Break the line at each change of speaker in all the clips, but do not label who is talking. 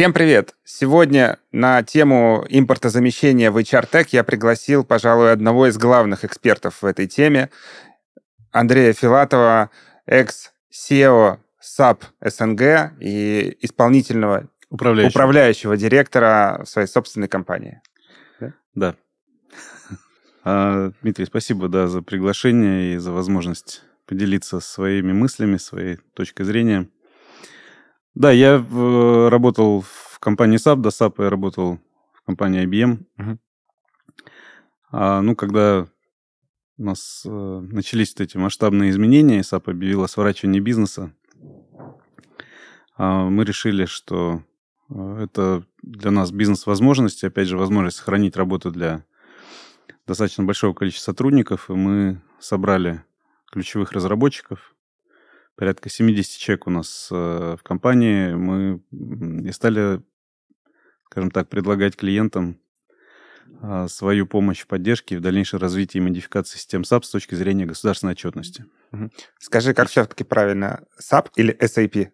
Всем привет! Сегодня на тему импортозамещения в HR Tech я пригласил, пожалуй, одного из главных экспертов в этой теме, Андрея Филатова, экс-SEO SAP СНГ и исполнительного
управляющего.
управляющего директора своей собственной компании.
Да. да. А, Дмитрий, спасибо да, за приглашение и за возможность поделиться своими мыслями, своей точкой зрения. Да, я в, работал в компании SAP, до SAP я работал в компании IBM. Угу. А, ну, когда у нас э, начались вот эти масштабные изменения, SAP объявила сворачивание бизнеса, а, мы решили, что э, это для нас бизнес-возможность, опять же, возможность сохранить работу для достаточно большого количества сотрудников, и мы собрали ключевых разработчиков, порядка 70 человек у нас э, в компании. Мы и стали, скажем так, предлагать клиентам э, свою помощь в поддержке и в дальнейшем развитии и модификации систем SAP с точки зрения государственной отчетности.
Скажи, как все-таки правильно, SAP или SAP?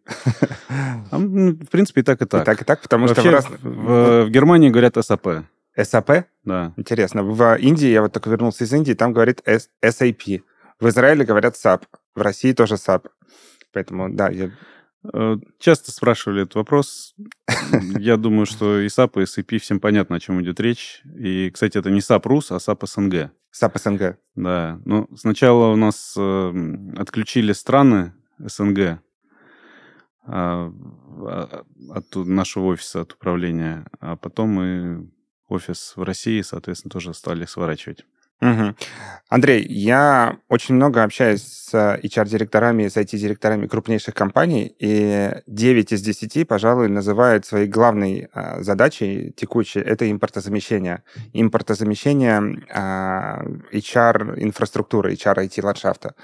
А, ну, в принципе, и так, и так.
И так, и так, потому
Вообще,
что... В, раз...
в, в Германии говорят SAP.
SAP?
Да.
Интересно. В Индии, я вот только вернулся из Индии, там говорит SAP. В Израиле говорят SAP. В России тоже SAP. Поэтому, да, я...
Э, часто спрашивали этот вопрос. Я думаю, что и SAP, и SAP всем понятно, о чем идет речь. И, кстати, это не SAP РУС, а SAP СНГ.
SAP СНГ.
Да. Ну, сначала у нас э, отключили страны СНГ а, а, от нашего офиса, от управления, а потом мы офис в России, соответственно, тоже стали сворачивать.
Угу. Андрей, я очень много общаюсь с HR-директорами, с IT-директорами крупнейших компаний, и 9 из 10, пожалуй, называют своей главной а, задачей текущей — это импортозамещение. Импортозамещение а, HR-инфраструктуры, HR-IT-ландшафта.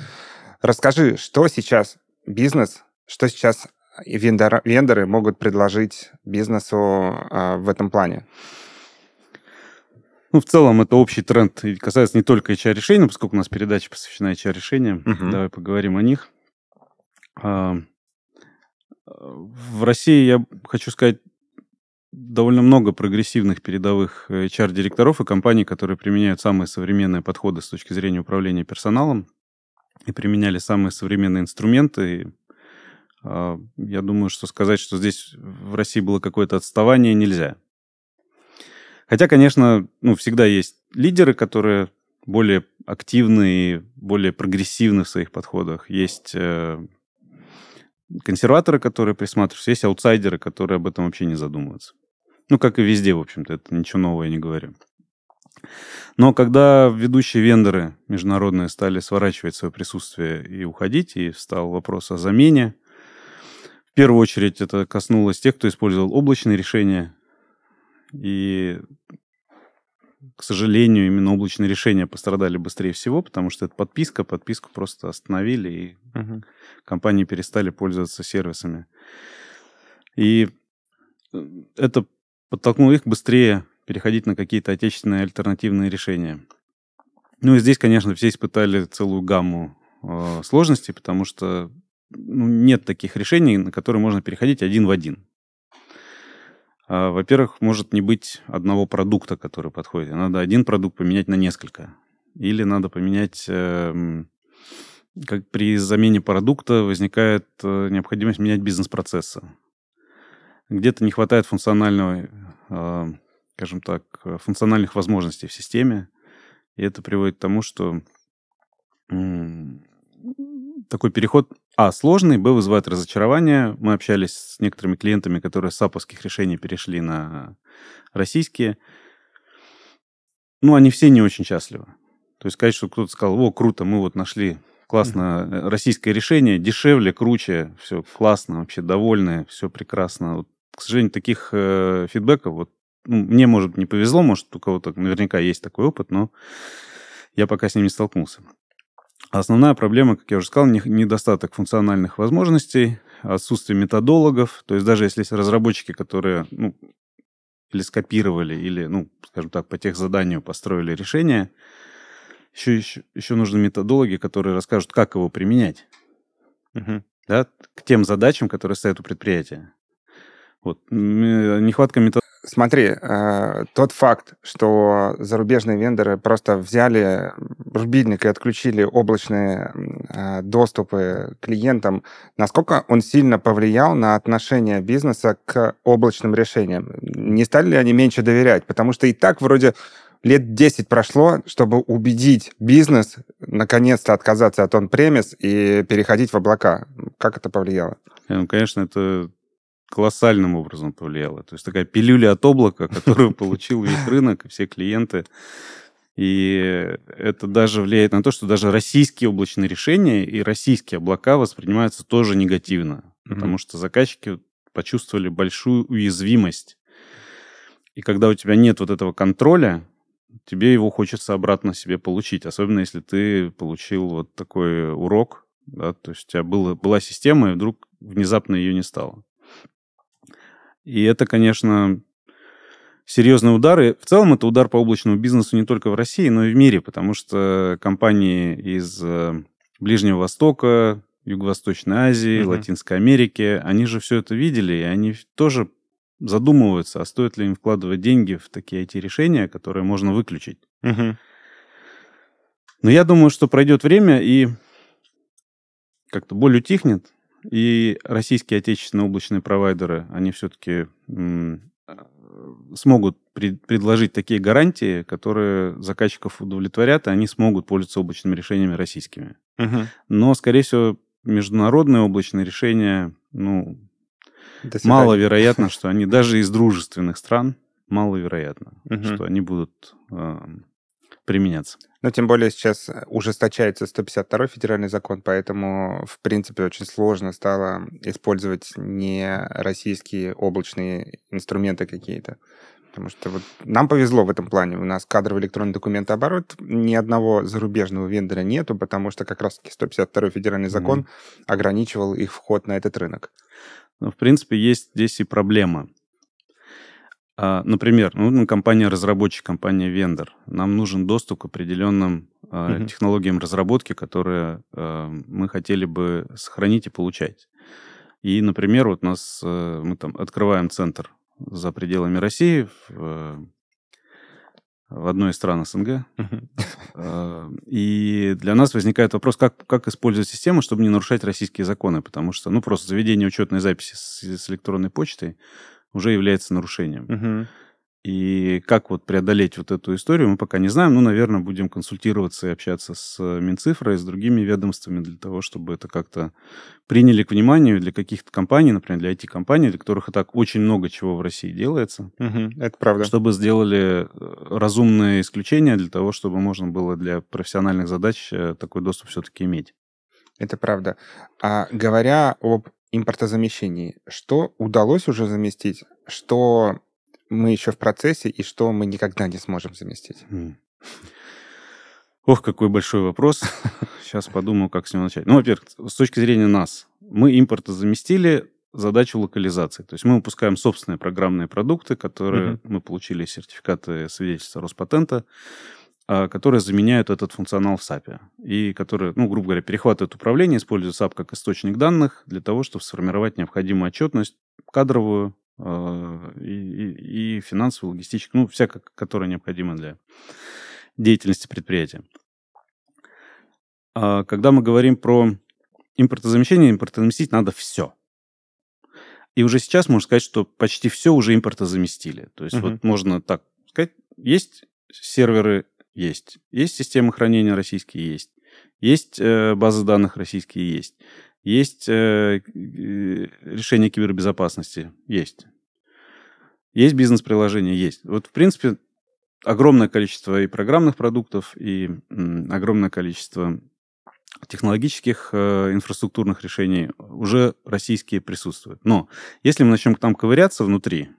Расскажи, что сейчас бизнес, что сейчас вендор, вендоры могут предложить бизнесу а, в этом плане?
Ну, в целом, это общий тренд и касается не только HR-решений, поскольку у нас передача посвящена HR-решениям. Угу. Давай поговорим о них. А, в России, я хочу сказать, довольно много прогрессивных передовых HR-директоров и компаний, которые применяют самые современные подходы с точки зрения управления персоналом и применяли самые современные инструменты. И, а, я думаю, что сказать, что здесь в России было какое-то отставание, нельзя. Хотя, конечно, ну, всегда есть лидеры, которые более активны и более прогрессивны в своих подходах. Есть э, консерваторы, которые присматриваются, есть аутсайдеры, которые об этом вообще не задумываются. Ну, как и везде, в общем-то, это ничего нового я не говорю. Но когда ведущие вендоры международные стали сворачивать свое присутствие и уходить, и встал вопрос о замене, в первую очередь это коснулось тех, кто использовал облачные решения, и, к сожалению, именно облачные решения пострадали быстрее всего, потому что это подписка, подписку просто остановили, и угу. компании перестали пользоваться сервисами. И это подтолкнуло их быстрее переходить на какие-то отечественные альтернативные решения. Ну и здесь, конечно, все испытали целую гамму э, сложностей, потому что ну, нет таких решений, на которые можно переходить один в один. А, во-первых, может не быть одного продукта, который подходит. Надо один продукт поменять на несколько. Или надо поменять... Эм, как при замене продукта возникает э, необходимость менять бизнес-процессы. Где-то не хватает функционального, э, скажем так, функциональных возможностей в системе. И это приводит к тому, что такой переход, а, сложный, б, вызывает разочарование. Мы общались с некоторыми клиентами, которые с аповских решений перешли на российские. Ну, они все не очень счастливы. То есть сказать, что кто-то сказал, о, круто, мы вот нашли классно mm-hmm. российское решение, дешевле, круче, все классно, вообще довольны, все прекрасно. Вот, к сожалению, таких э, фидбэков, вот, ну, мне, может, не повезло, может, у кого-то наверняка есть такой опыт, но я пока с ним не столкнулся. Основная проблема, как я уже сказал, недостаток функциональных возможностей, отсутствие методологов. То есть даже если есть разработчики, которые ну, или скопировали, или, ну, скажем так, по тех заданию построили решение, еще, еще, еще нужны методологи, которые расскажут, как его применять. Угу. Да, к тем задачам, которые стоят у предприятия. Вот. Нехватка метод
Смотри, э, тот факт, что зарубежные вендоры просто взяли рубильник и отключили облачные э, доступы клиентам, насколько он сильно повлиял на отношение бизнеса к облачным решениям? Не стали ли они меньше доверять? Потому что и так вроде лет 10 прошло, чтобы убедить бизнес наконец-то отказаться от он-премис и переходить в облака. Как это повлияло?
Ну, конечно, это колоссальным образом повлияло. То есть такая пилюля от облака, которую получил весь рынок и все клиенты. И это даже влияет на то, что даже российские облачные решения и российские облака воспринимаются тоже негативно, mm-hmm. потому что заказчики почувствовали большую уязвимость. И когда у тебя нет вот этого контроля, тебе его хочется обратно себе получить, особенно если ты получил вот такой урок, да, то есть у тебя было, была система, и вдруг внезапно ее не стало. И это, конечно, серьезные удары. В целом это удар по облачному бизнесу не только в России, но и в мире, потому что компании из э, Ближнего Востока, Юго-Восточной Азии, угу. Латинской Америки, они же все это видели, и они тоже задумываются, а стоит ли им вкладывать деньги в такие IT-решения, которые можно выключить. Угу. Но я думаю, что пройдет время, и как-то боль утихнет, и российские отечественные облачные провайдеры, они все-таки смогут пред, предложить такие гарантии, которые заказчиков удовлетворят, и они смогут пользоваться облачными решениями российскими. Угу. Но, скорее всего, международные облачные решения, ну, маловероятно, что они даже из дружественных стран, маловероятно, угу. что они будут э, применяться.
Но тем более сейчас ужесточается 152 федеральный закон, поэтому, в принципе, очень сложно стало использовать не российские облачные инструменты какие-то. Потому что вот нам повезло в этом плане. У нас кадровый электронный документооборот, ни одного зарубежного вендора нету, потому что как раз-таки 152 федеральный закон mm-hmm. ограничивал их вход на этот рынок.
Ну, в принципе, есть здесь и проблема. А, например, ну, компания-разработчик, компания-вендор. Нам нужен доступ к определенным uh, технологиям разработки, которые uh, мы хотели бы сохранить и получать. И, например, вот нас uh, мы там открываем центр за пределами России в, в одной из стран СНГ. И для нас возникает вопрос, как, как использовать систему, чтобы не нарушать российские законы, потому что, ну, просто заведение учетной записи с, с электронной почтой уже является нарушением. Угу. И как вот преодолеть вот эту историю, мы пока не знаем. Ну, наверное, будем консультироваться и общаться с Минцифрой, с другими ведомствами для того, чтобы это как-то приняли к вниманию для каких-то компаний, например, для IT-компаний, для которых и так очень много чего в России делается.
Угу, это правда.
Чтобы сделали э, разумные исключения для того, чтобы можно было для профессиональных задач э, такой доступ все-таки иметь.
Это правда. А говоря об импортозамещении. Что удалось уже заместить, что мы еще в процессе и что мы никогда не сможем заместить?
Ох, какой большой вопрос. Сейчас подумаю, как с него начать. Ну, во-первых, с точки зрения нас, мы импортозаместили задачу локализации. То есть мы выпускаем собственные программные продукты, которые uh-huh. мы получили сертификаты свидетельства Роспатента, которые заменяют этот функционал в SAP. И которые, ну, грубо говоря, перехватывают управление, используют SAP как источник данных для того, чтобы сформировать необходимую отчетность кадровую э, и, и, финансовую, логистическую, ну, всякая, которая необходима для деятельности предприятия. А когда мы говорим про импортозамещение, импортозаместить надо все. И уже сейчас можно сказать, что почти все уже импортозаместили. То есть uh-huh. вот можно так сказать, есть серверы есть. Есть системы хранения российские? Есть. Есть э, базы данных российские? Есть. Есть э, решения кибербезопасности? Есть. Есть бизнес-приложения? Есть. Вот, в принципе, огромное количество и программных продуктов, и м, огромное количество технологических э, инфраструктурных решений уже российские присутствуют. Но если мы начнем там ковыряться внутри,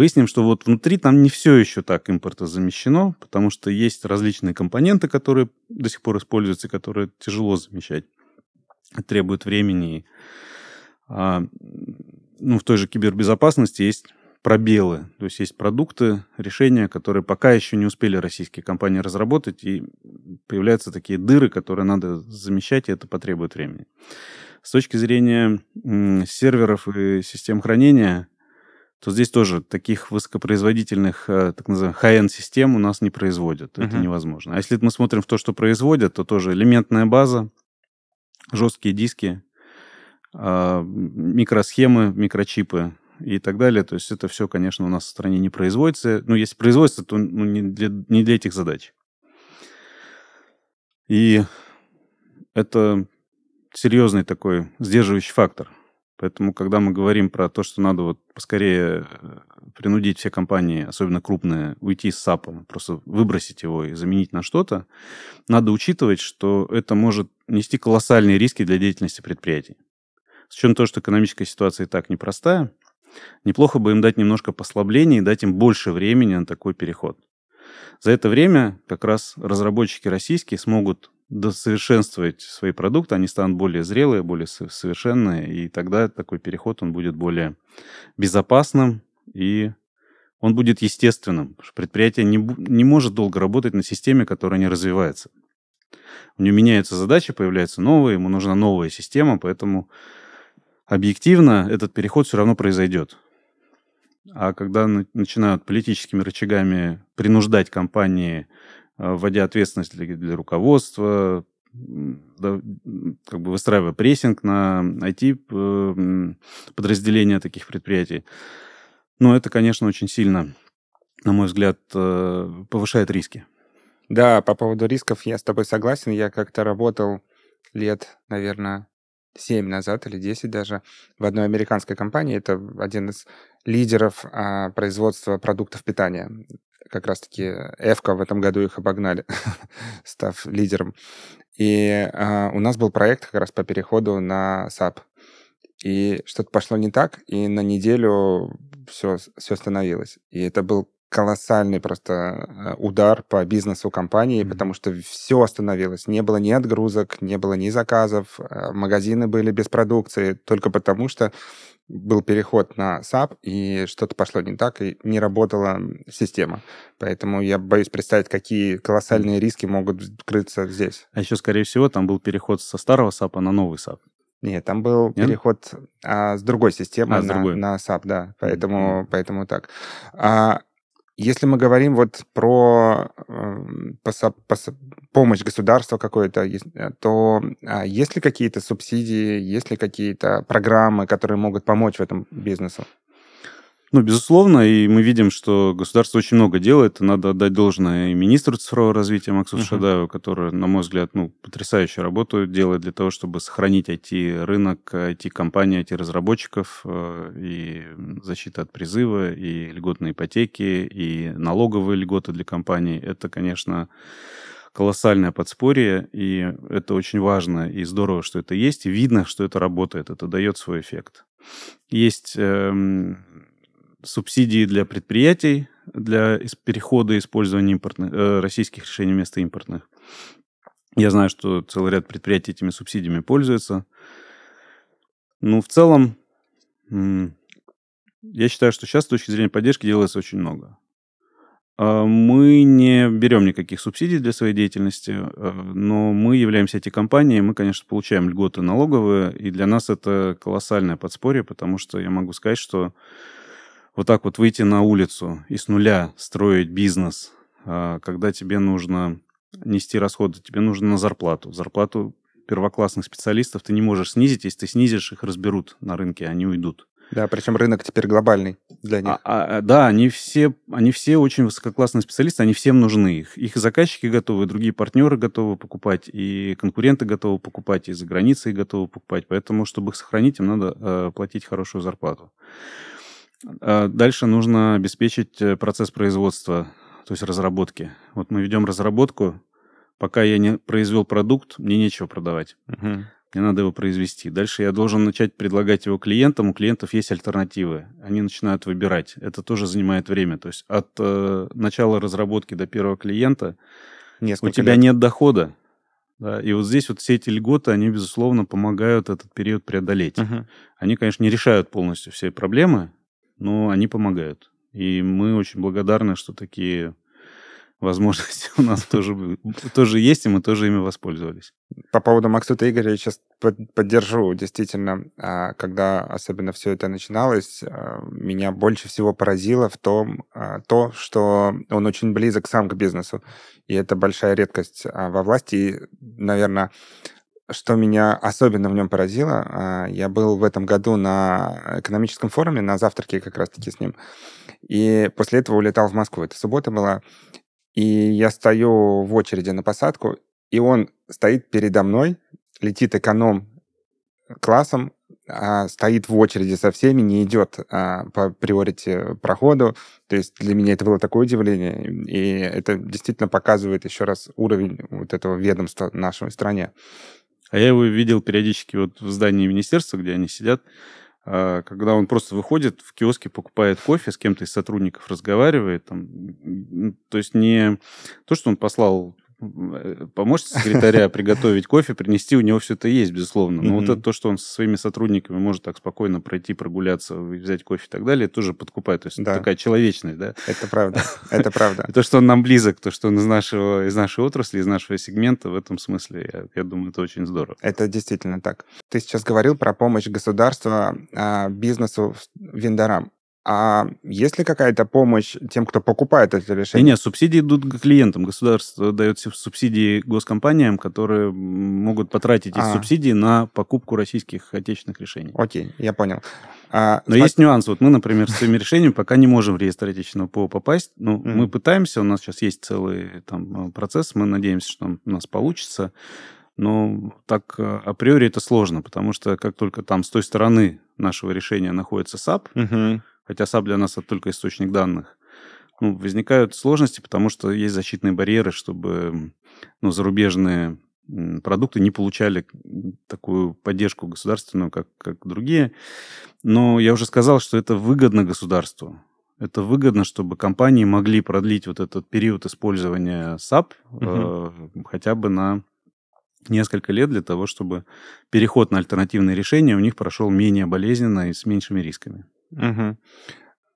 Выясним, что вот внутри там не все еще так импортозамещено, потому что есть различные компоненты, которые до сих пор используются, которые тяжело замещать, требуют времени. А, ну, в той же кибербезопасности есть пробелы. То есть есть продукты, решения, которые пока еще не успели российские компании разработать, и появляются такие дыры, которые надо замещать, и это потребует времени. С точки зрения серверов и систем хранения, то здесь тоже таких высокопроизводительных, э, так называемых high-end систем у нас не производят. Это uh-huh. невозможно. А если мы смотрим в то, что производят, то тоже элементная база, жесткие диски, а, микросхемы, микрочипы и так далее. То есть это все, конечно, у нас в стране не производится. Ну, если производится, то ну, не, для, не для этих задач. И это серьезный такой сдерживающий фактор. Поэтому, когда мы говорим про то, что надо вот поскорее э, принудить все компании, особенно крупные, уйти с САПа, просто выбросить его и заменить на что-то, надо учитывать, что это может нести колоссальные риски для деятельности предприятий. С учетом того, что экономическая ситуация и так непростая, неплохо бы им дать немножко послабления и дать им больше времени на такой переход. За это время как раз разработчики российские смогут досовершенствовать свои продукты, они станут более зрелые, более совершенные, и тогда такой переход, он будет более безопасным, и он будет естественным. Предприятие не, не может долго работать на системе, которая не развивается. У него меняются задачи, появляются новые, ему нужна новая система, поэтому объективно этот переход все равно произойдет. А когда начинают политическими рычагами принуждать компании, вводя ответственность для, для руководства, да, как бы выстраивая прессинг на IT-подразделения э, таких предприятий, ну, это, конечно, очень сильно, на мой взгляд, э, повышает риски.
Да, по поводу рисков я с тобой согласен. Я как-то работал лет, наверное, 7 назад или 10 даже в одной американской компании. Это один из лидеров а, производства продуктов питания. Как раз-таки Эвка в этом году их обогнали, став лидером. И а, у нас был проект как раз по переходу на SAP. И что-то пошло не так, и на неделю все, все остановилось. И это был колоссальный просто э, удар по бизнесу компании, mm-hmm. потому что все остановилось. Не было ни отгрузок, не было ни заказов, э, магазины были без продукции, только потому что был переход на SAP, и что-то пошло не так, и не работала система. Поэтому я боюсь представить, какие колоссальные риски могут крыться здесь.
А еще, скорее всего, там был переход со старого SAP на новый SAP.
Нет, там был Нет? переход а, с другой системы а, на, другой. на SAP, да, поэтому, mm-hmm. поэтому так. А, если мы говорим вот про э, посо, помощь государства какой-то, э, то э, есть ли какие-то субсидии, есть ли какие-то программы, которые могут помочь в этом бизнесу?
Ну, безусловно, и мы видим, что государство очень много делает. Надо отдать должное и министру цифрового развития Максу uh-huh. Шадаеву, который, на мой взгляд, ну, потрясающую работу делает для того, чтобы сохранить IT-рынок, IT-компании, IT-разработчиков э, и защита от призыва, и льготные ипотеки, и налоговые льготы для компаний. Это, конечно, колоссальное подспорье, и это очень важно и здорово, что это есть, и видно, что это работает, это дает свой эффект. Есть эм, субсидии для предприятий для перехода использования импортных, э, российских решений вместо импортных. Я знаю, что целый ряд предприятий этими субсидиями пользуются. Ну, в целом, я считаю, что сейчас с точки зрения поддержки делается очень много. А, мы не берем никаких субсидий для своей деятельности, э, но мы являемся этой компанией, мы, конечно, получаем льготы налоговые, и для нас это колоссальное подспорье, потому что я могу сказать, что вот так вот выйти на улицу и с нуля строить бизнес, а, когда тебе нужно нести расходы, тебе нужно на зарплату. Зарплату первоклассных специалистов ты не можешь снизить. Если ты снизишь, их разберут на рынке, они уйдут.
Да, причем рынок теперь глобальный для них. А,
а, а, да, они все, они все очень высококлассные специалисты, они всем нужны. Их, их заказчики готовы, другие партнеры готовы покупать, и конкуренты готовы покупать, и за границей готовы покупать. Поэтому, чтобы их сохранить, им надо э, платить хорошую зарплату. А дальше нужно обеспечить э, процесс производства, то есть разработки. Вот мы ведем разработку, пока я не произвел продукт, мне нечего продавать. Угу. Мне надо его произвести. Дальше я должен начать предлагать его клиентам. У клиентов есть альтернативы. Они начинают выбирать. Это тоже занимает время. То есть от э, начала разработки до первого клиента Несколько у тебя лет. нет дохода. Да, и вот здесь вот все эти льготы, они, безусловно, помогают этот период преодолеть. Угу. Они, конечно, не решают полностью все проблемы, но они помогают. И мы очень благодарны, что такие возможности у нас тоже, тоже есть, и мы тоже ими воспользовались.
По поводу Максута Игоря я сейчас поддержу. Действительно, а, когда особенно все это начиналось, а, меня больше всего поразило в том, а, то, что он очень близок сам к бизнесу. И это большая редкость во власти. И, наверное, что меня особенно в нем поразило, я был в этом году на экономическом форуме, на завтраке как раз-таки с ним, и после этого улетал в Москву. Это суббота была, и я стою в очереди на посадку, и он стоит передо мной, летит эконом классом, а, стоит в очереди со всеми, не идет а, по приорите проходу. То есть для меня это было такое удивление. И это действительно показывает еще раз уровень вот этого ведомства в нашей стране.
А я его видел периодически вот в здании министерства, где они сидят, а, когда он просто выходит в киоске, покупает кофе, с кем-то из сотрудников разговаривает. Там, то есть не то, что он послал Э, помочь секретаря приготовить кофе, принести, у него все это есть, безусловно. Но вот это то, что он со своими сотрудниками может так спокойно пройти, прогуляться, взять кофе и так далее, тоже подкупает. То есть да. такая человечность, да?
Это правда, это правда.
То, что он нам близок, то, что он из нашего, из нашей отрасли, из нашего сегмента, в этом смысле, я, я думаю, это очень здорово.
Это действительно так. Ты сейчас говорил про помощь государства а, бизнесу, вендорам. А есть ли какая-то помощь тем, кто покупает это решение?
Нет, субсидии идут к клиентам. Государство дает субсидии госкомпаниям, которые могут потратить эти а. субсидии на покупку российских отечественных решений.
Окей, я понял.
А, Но смотри... есть нюанс. Вот мы, например, с своими решениями пока не можем в реестр отечественного ПО попасть. Ну, mm. мы пытаемся, у нас сейчас есть целый там, процесс, мы надеемся, что у нас получится. Но так э, априори это сложно, потому что как только там с той стороны нашего решения находится SAP, угу хотя SAP для нас это только источник данных, ну, возникают сложности, потому что есть защитные барьеры, чтобы ну, зарубежные продукты не получали такую поддержку государственную, как, как другие. Но я уже сказал, что это выгодно государству. Это выгодно, чтобы компании могли продлить вот этот период использования SAP угу. э, хотя бы на несколько лет для того, чтобы переход на альтернативные решения у них прошел менее болезненно и с меньшими рисками.
Угу.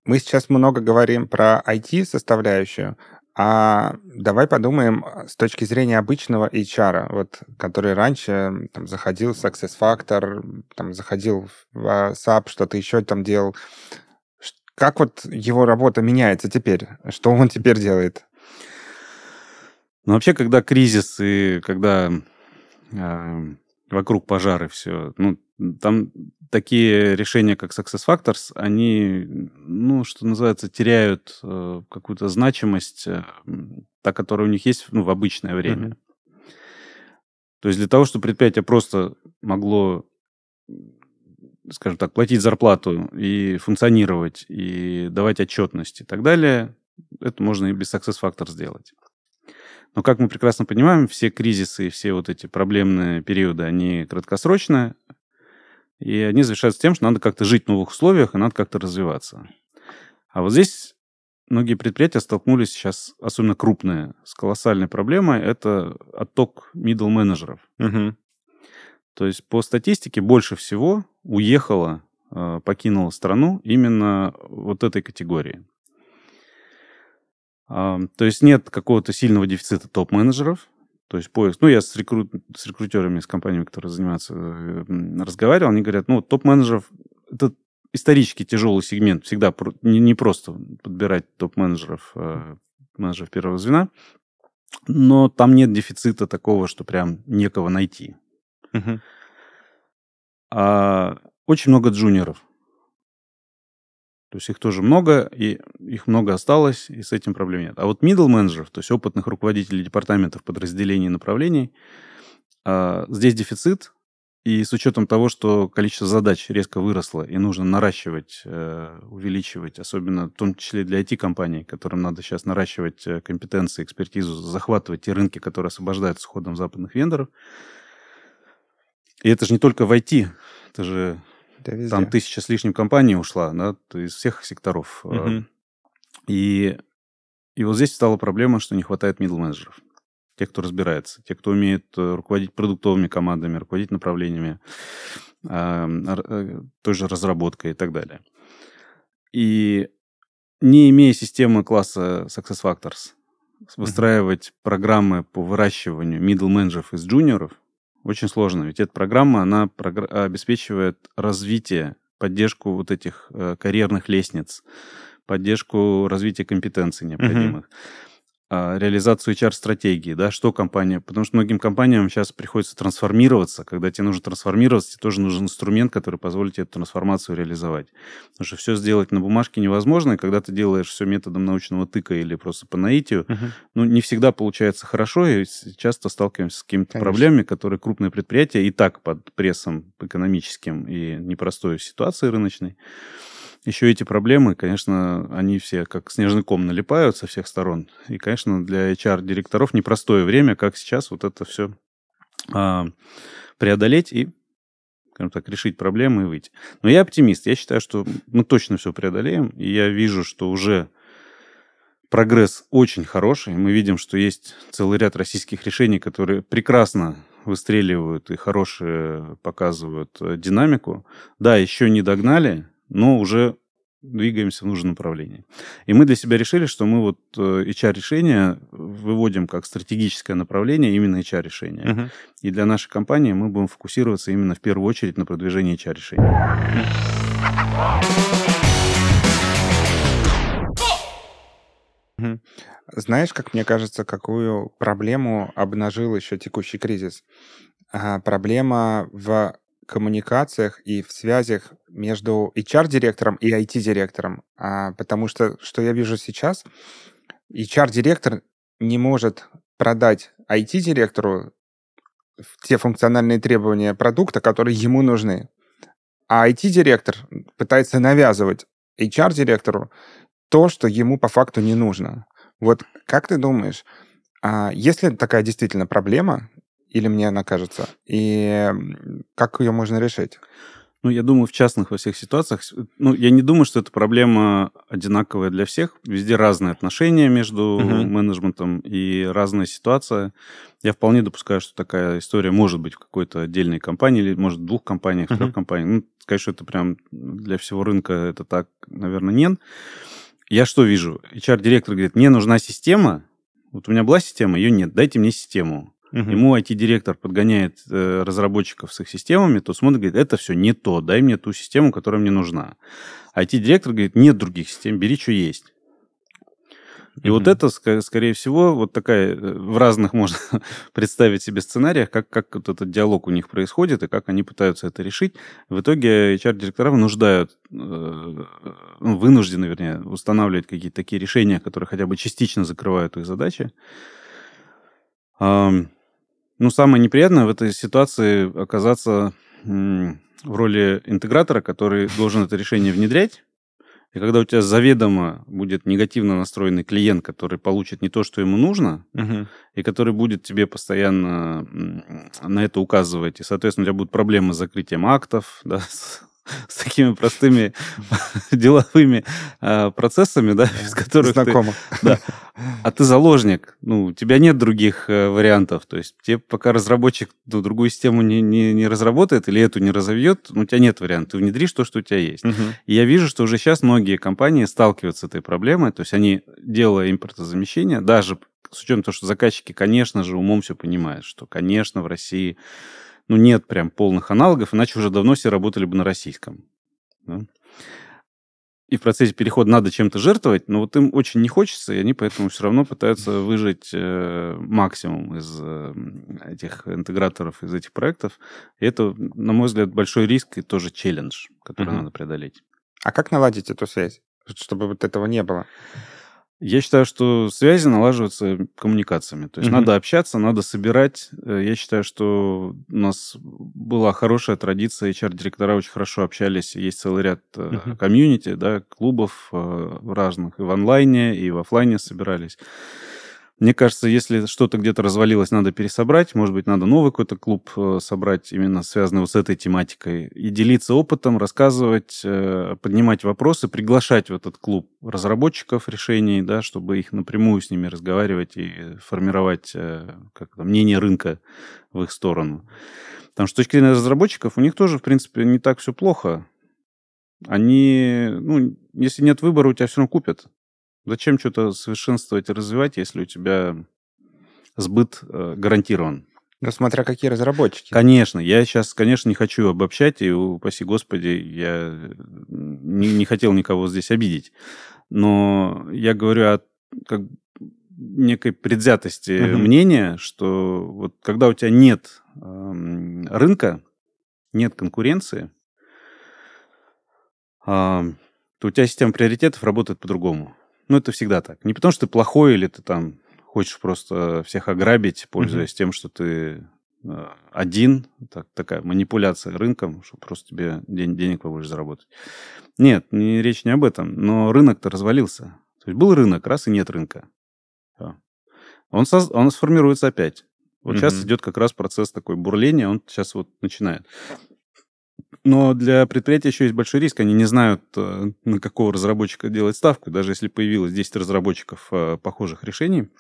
Мы сейчас много говорим про IT-составляющую, а давай подумаем а, с точки зрения обычного HR, вот, который раньше там, заходил в SuccessFactor, там, заходил в SAP, что-то еще там делал. Как вот его работа меняется теперь? Что он теперь делает?
Ну, вообще, когда кризис и когда э, вокруг пожары все, ну, там такие решения, как SuccessFactors, они, ну, что называется, теряют э, какую-то значимость, э, та, которая у них есть ну, в обычное время. Mm-hmm. То есть для того, чтобы предприятие просто могло, скажем так, платить зарплату и функционировать, и давать отчетность и так далее, это можно и без SuccessFactors сделать. Но, как мы прекрасно понимаем, все кризисы и все вот эти проблемные периоды, они краткосрочные, и они завершаются тем, что надо как-то жить в новых условиях и надо как-то развиваться. А вот здесь многие предприятия столкнулись сейчас, особенно крупные, с колоссальной проблемой. Это отток middle менеджеров. Угу. То есть по статистике больше всего уехало, э, покинуло страну именно вот этой категории. То есть нет какого-то сильного дефицита топ-менеджеров, то есть поиск. Ну, я с, рекрут, с рекрутерами, с компаниями, которые занимаются, разговаривал, они говорят, ну, топ-менеджеров — это исторически тяжелый сегмент. Всегда не, не просто подбирать топ-менеджеров, э, менеджеров первого звена, но там нет дефицита такого, что прям некого найти. Uh-huh. А, очень много джуниоров. То есть их тоже много, и их много осталось, и с этим проблем нет. А вот middle менеджеров, то есть опытных руководителей департаментов, подразделений и направлений, а, здесь дефицит, и с учетом того, что количество задач резко выросло, и нужно наращивать, э, увеличивать, особенно в том числе для IT-компаний, которым надо сейчас наращивать э, компетенции, экспертизу, захватывать те рынки, которые освобождаются с уходом западных вендоров. И это же не только в IT, это же везде. Там тысяча с лишним компаний ушла, да, из всех секторов. Угу. И, и вот здесь стала проблема, что не хватает middle менеджеров тех, кто разбирается, тех, кто умеет э, руководить продуктовыми командами, руководить направлениями, э, той же разработкой и так далее. И не имея системы класса SuccessFactors, выстраивать mm-hmm. программы по выращиванию middle менеджеров из джуниоров очень сложно. Ведь эта программа, она прогр... обеспечивает развитие, поддержку вот этих э, карьерных лестниц, поддержку развития компетенций необходимых. А, реализацию HR-стратегии, да, что компания, потому что многим компаниям сейчас приходится трансформироваться, когда тебе нужно трансформироваться, тебе тоже нужен инструмент, который позволит тебе эту трансформацию реализовать. Потому что все сделать на бумажке невозможно, и когда ты делаешь все методом научного тыка или просто по наитию, uh-huh. ну, не всегда получается хорошо, и часто сталкиваемся с какими-то проблемами, которые крупные предприятия и так под прессом экономическим и непростой ситуацией рыночной, еще эти проблемы, конечно, они все как снежный ком налипают со всех сторон. И, конечно, для HR-директоров непростое время, как сейчас вот это все а, преодолеть и скажем так, решить проблемы и выйти. Но я оптимист. Я считаю, что мы точно все преодолеем. И я вижу, что уже прогресс очень хороший. Мы видим, что есть целый ряд российских решений, которые прекрасно выстреливают и хорошие показывают э, динамику. Да, еще не догнали, но уже двигаемся в нужном направлении. И мы для себя решили, что мы вот HR-решения э, выводим как стратегическое направление именно HR-решения. Uh-huh. И для нашей компании мы будем фокусироваться именно в первую очередь на продвижении HR-решений.
Uh-huh. Знаешь, как мне кажется, какую проблему обнажил еще текущий кризис? А, проблема в коммуникациях и в связях между HR-директором и IT-директором. А, потому что, что я вижу сейчас, HR-директор не может продать IT-директору те функциональные требования продукта, которые ему нужны. А IT-директор пытается навязывать HR-директору то, что ему по факту не нужно. Вот как ты думаешь, а если такая действительно проблема, или мне она кажется? И как ее можно решить?
Ну, я думаю, в частных во всех ситуациях, ну, я не думаю, что эта проблема одинаковая для всех. Везде разные отношения между uh-huh. менеджментом и разная ситуация. Я вполне допускаю, что такая история может быть в какой-то отдельной компании или, может, в двух компаниях, в uh-huh. трех компаниях. Ну, сказать, что это прям для всего рынка это так, наверное, нет. Я что вижу? HR-директор говорит, мне нужна система, вот у меня была система, ее нет, дайте мне систему. Угу. Ему IT-директор подгоняет э, разработчиков с их системами, то смотрит, говорит, это все не то, дай мне ту систему, которая мне нужна. IT-директор говорит, нет других систем, бери, что есть. И mm вот это, скорее всего, вот такая, э, в разных можно представить себе сценариях, как, как вот этот диалог у них происходит и как они пытаются это решить. В итоге HR-директора вынуждают, э, ну, вынуждены, вернее, устанавливать какие-то такие решения, которые хотя бы частично закрывают их задачи. Ну, самое неприятное в этой ситуации оказаться в роли интегратора, который должен это решение внедрять. И когда у тебя заведомо будет негативно настроенный клиент, который получит не то, что ему нужно, uh-huh. и который будет тебе постоянно на это указывать, и, соответственно, у тебя будут проблемы с закрытием актов, да, с с такими простыми деловыми э, процессами, да, из которых
Знакомо.
Ты, да, а ты заложник, ну, у тебя нет других э, вариантов, то есть тебе пока разработчик ну, другую систему не, не, не разработает или эту не разовьет, ну, у тебя нет вариантов, ты внедришь то, что у тебя есть. И я вижу, что уже сейчас многие компании сталкиваются с этой проблемой, то есть они, делая импортозамещение, даже с учетом того, что заказчики, конечно же, умом все понимают, что, конечно, в России ну, нет прям полных аналогов, иначе уже давно все работали бы на российском. Да? И в процессе перехода надо чем-то жертвовать, но вот им очень не хочется, и они поэтому все равно пытаются выжать э, максимум из э, этих интеграторов, из этих проектов. И это, на мой взгляд, большой риск и тоже челлендж, который uh-huh. надо преодолеть.
А как наладить эту связь, чтобы вот этого не было?
Я считаю, что связи налаживаются коммуникациями. То есть mm-hmm. надо общаться, надо собирать. Э, я считаю, что у нас была хорошая традиция, HR-директора очень хорошо общались. Есть целый ряд mm-hmm. комьюнити, да, клубов э, разных. И в онлайне, и в офлайне собирались. Мне кажется, если что-то где-то развалилось, надо пересобрать. Может быть, надо новый какой-то клуб э, собрать, именно связанный вот с этой тематикой. И делиться опытом, рассказывать, э, поднимать вопросы, приглашать в этот клуб разработчиков решений, да, чтобы их напрямую с ними разговаривать и формировать э, как мнение рынка в их сторону. Потому что с точки зрения разработчиков у них тоже, в принципе, не так все плохо. Они, ну, если нет выбора, у тебя все равно купят. Зачем что-то совершенствовать и развивать, если у тебя сбыт э, гарантирован?
Ну, смотря какие разработчики.
Конечно, я сейчас, конечно, не хочу обобщать, и, упаси господи, я не, не хотел никого здесь обидеть. Но я говорю о как, некой предвзятости uh-huh. мнения, что вот когда у тебя нет э, рынка, нет конкуренции, э, то у тебя система приоритетов работает по-другому. Ну, это всегда так. Не потому, что ты плохой или ты там хочешь просто всех ограбить, пользуясь mm-hmm. тем, что ты э, один, так, такая манипуляция рынком, чтобы просто тебе день, денег побольше заработать. Нет, не, речь не об этом, но рынок-то развалился. То есть был рынок, раз и нет рынка. Он, соз, он сформируется опять. Вот mm-hmm. сейчас идет как раз процесс такой бурления, он сейчас вот начинает. Но для предприятия еще есть большой риск. Они не знают, э, на какого разработчика делать ставку. Даже если появилось 10 разработчиков э, похожих решений,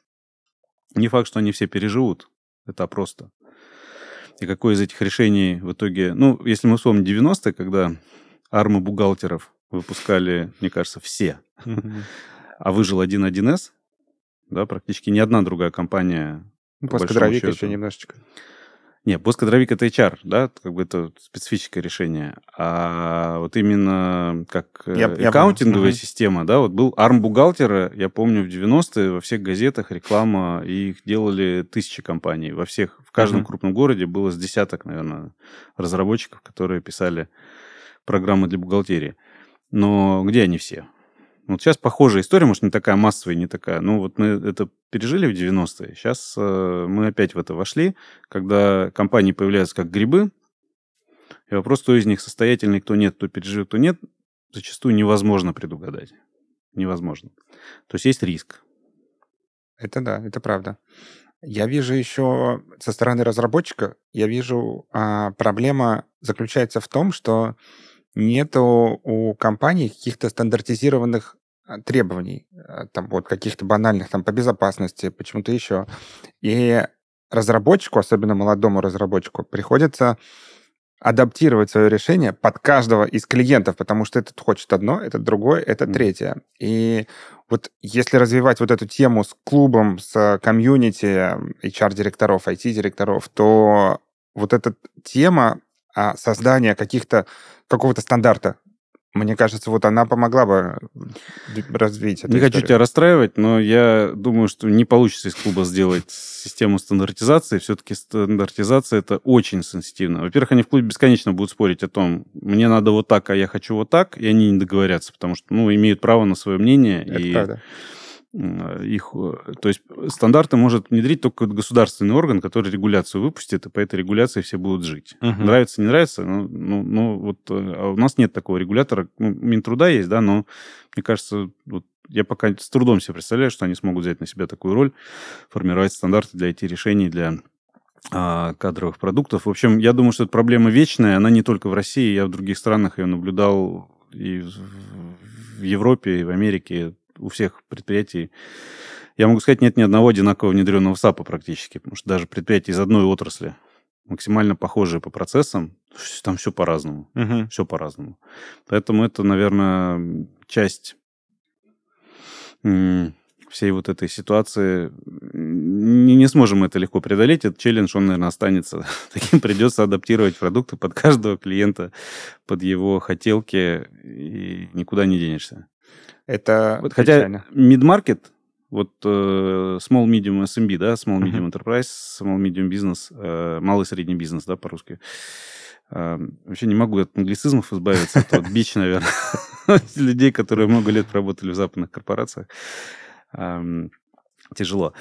не факт, что они все переживут. Это просто. И какое из этих решений в итоге... Ну, если мы вспомним 90-е, когда армы бухгалтеров выпускали, мне кажется, все, а выжил один 1С, да, практически ни одна другая компания.
Ну, еще немножечко.
Не, посткадровик это HR, да, как бы это специфическое решение. А вот именно как э, я, аккаунтинговая я система, да, вот был арм бухгалтера, я помню, в 90-е во всех газетах реклама, и их делали тысячи компаний. Во всех, в каждом uh-huh. крупном городе было с десяток, наверное, разработчиков, которые писали программы для бухгалтерии. Но где они все? Вот сейчас похожая история, может, не такая массовая, не такая. Ну, вот мы это пережили в 90-е. Сейчас э, мы опять в это вошли, когда компании появляются как грибы, и вопрос, кто из них состоятельный, кто нет, кто переживет, кто нет, зачастую невозможно предугадать. Невозможно. То есть есть риск.
Это да, это правда. Я вижу еще со стороны разработчика, я вижу, а, проблема заключается в том, что нету у компании каких-то стандартизированных а, требований, а, там вот каких-то банальных там по безопасности, почему-то еще. И разработчику, особенно молодому разработчику, приходится адаптировать свое решение под каждого из клиентов, потому что этот хочет одно, этот другое, это третье. И вот если развивать вот эту тему с клубом, с комьюнити HR-директоров, IT-директоров, то вот эта тема а создания каких-то какого-то стандарта. Мне кажется, вот она помогла бы развить
эту Не историю. хочу тебя расстраивать, но я думаю, что не получится из клуба сделать систему стандартизации. Все-таки стандартизация это очень сенситивно. Во-первых, они в клубе бесконечно будут спорить о том, мне надо вот так, а я хочу вот так, и они не договорятся, потому что, ну, имеют право на свое мнение.
Это и... правда
их, э, то есть стандарты может внедрить только государственный орган, который регуляцию выпустит, и по этой регуляции все будут жить. Uh-huh. Нравится, не нравится, ну, ну, ну вот э, а у нас нет такого регулятора. Ну, Минтруда есть, да, но мне кажется, вот я пока с трудом себе представляю, что они смогут взять на себя такую роль, формировать стандарты для IT-решений, для а, кадровых продуктов. В общем, я думаю, что эта проблема вечная, она не только в России, я в других странах ее наблюдал и в Европе, и в Америке у всех предприятий, я могу сказать, нет ни одного одинакового внедренного САПа практически, потому что даже предприятия из одной отрасли максимально похожие по процессам, там все по-разному. Угу. Все по-разному. Поэтому это, наверное, часть всей вот этой ситуации. Не, не сможем это легко преодолеть. Этот челлендж, он, наверное, останется таким. Придется адаптировать продукты под каждого клиента, под его хотелки, и никуда не денешься.
Это
вот, хотя mid-market, вот uh, small, medium SMB, да, small, medium uh-huh. enterprise, small, medium business, uh, малый, средний бизнес, да, по-русски. Uh, вообще не могу от англицизмов избавиться. Это вот бич, наверное, людей, которые много лет работали в западных корпорациях. Um, тяжело.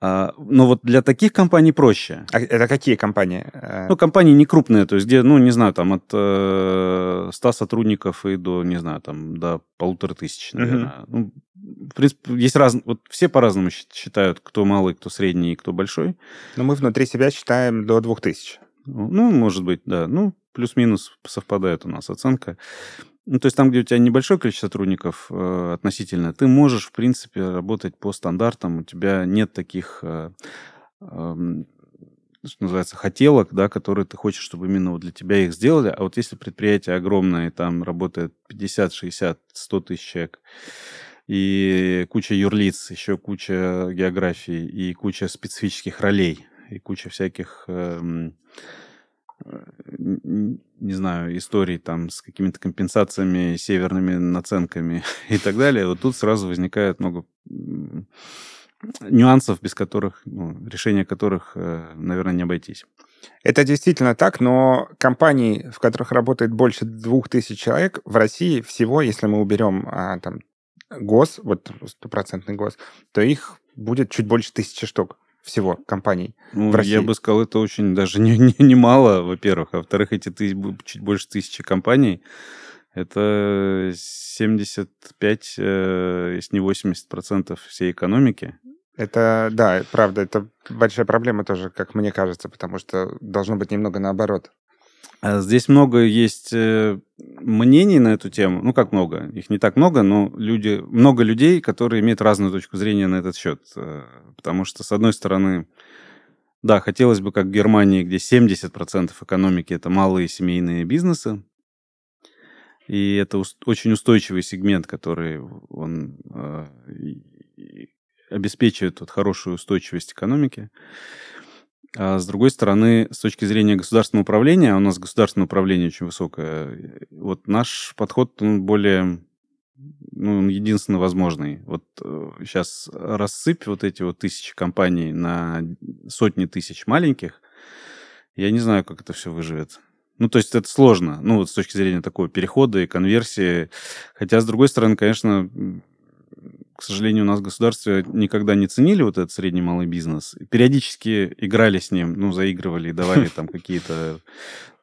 А, но вот для таких компаний проще.
А это какие компании?
Э, ну, компании не крупные, то есть где, ну, не знаю, там от э, 100 сотрудников и до, не знаю, там до полутора тысяч, наверное. Uh-huh. Ну, в принципе, есть раз, вот все по-разному считают, кто малый, кто средний и кто большой.
Но мы внутри себя считаем до двух тысяч.
Ну, может быть, да. Ну, плюс-минус совпадает у нас оценка. Ну, то есть там, где у тебя небольшое количество сотрудников э, относительно, ты можешь, в принципе, работать по стандартам. У тебя нет таких, э, э, что называется, хотелок, да, которые ты хочешь, чтобы именно вот для тебя их сделали. А вот если предприятие огромное, и там работает 50, 60, 100 тысяч человек, и куча юрлиц, еще куча географий, и куча специфических ролей, и куча всяких, э, не знаю, историй там с какими-то компенсациями, северными наценками и так далее. Вот тут сразу возникает много нюансов, без которых, ну, решения которых, э, наверное, не обойтись.
Это действительно так, но компаний, в которых работает больше двух тысяч человек, в России всего, если мы уберем а, там ГОС, вот стопроцентный ГОС, то их будет чуть больше тысячи штук всего компаний
ну,
в России.
Я бы сказал, это очень даже не, не, не мало, во-первых. А во-вторых, эти тысяч, чуть больше тысячи компаний, это 75, э, если не 80 процентов всей экономики.
Это, да, правда, это большая проблема тоже, как мне кажется, потому что должно быть немного наоборот.
А здесь много есть э, мнений на эту тему. Ну, как много? Их не так много, но люди, много людей, которые имеют разную точку зрения на этот счет. Э, потому что, с одной стороны, да, хотелось бы, как в Германии, где 70% экономики – это малые семейные бизнесы, и это очень устойчивый сегмент, который он э, обеспечивает вот хорошую устойчивость экономики. А с другой стороны, с точки зрения государственного управления, у нас государственное управление очень высокое, вот наш подход, он более, ну, он единственно возможный. Вот сейчас э, рассыпь вот эти вот тысячи компаний на сотни тысяч маленьких, я не знаю, как это все выживет. Ну, то есть это сложно, ну, вот с точки зрения такого перехода и конверсии. Хотя, с другой стороны, конечно, к сожалению, у нас в государстве никогда не ценили вот этот средний малый бизнес. Периодически играли с ним, ну, заигрывали и давали там какие-то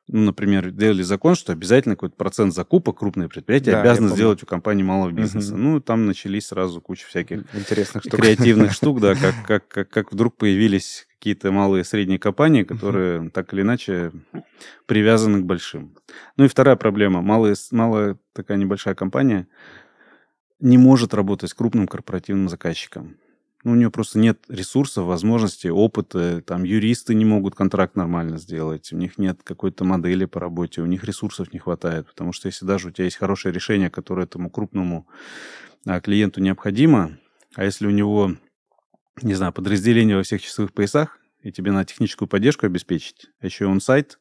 ну, например, делали закон, что обязательно какой-то процент закупок крупные предприятия да, обязаны сделать у компании малого бизнеса. Угу. Ну, там начались сразу куча всяких
интересных штук.
креативных штук, да, как, как, как, как вдруг появились какие-то малые и средние компании, которые угу. так или иначе привязаны к большим. Ну и вторая проблема. Малая, малая такая небольшая компания – не может работать с крупным корпоративным заказчиком. Ну, у нее просто нет ресурсов, возможностей, опыта. Там юристы не могут контракт нормально сделать. У них нет какой-то модели по работе. У них ресурсов не хватает. Потому что если даже у тебя есть хорошее решение, которое этому крупному а, клиенту необходимо, а если у него, не знаю, подразделение во всех часовых поясах, и тебе на техническую поддержку обеспечить, а еще он сайт,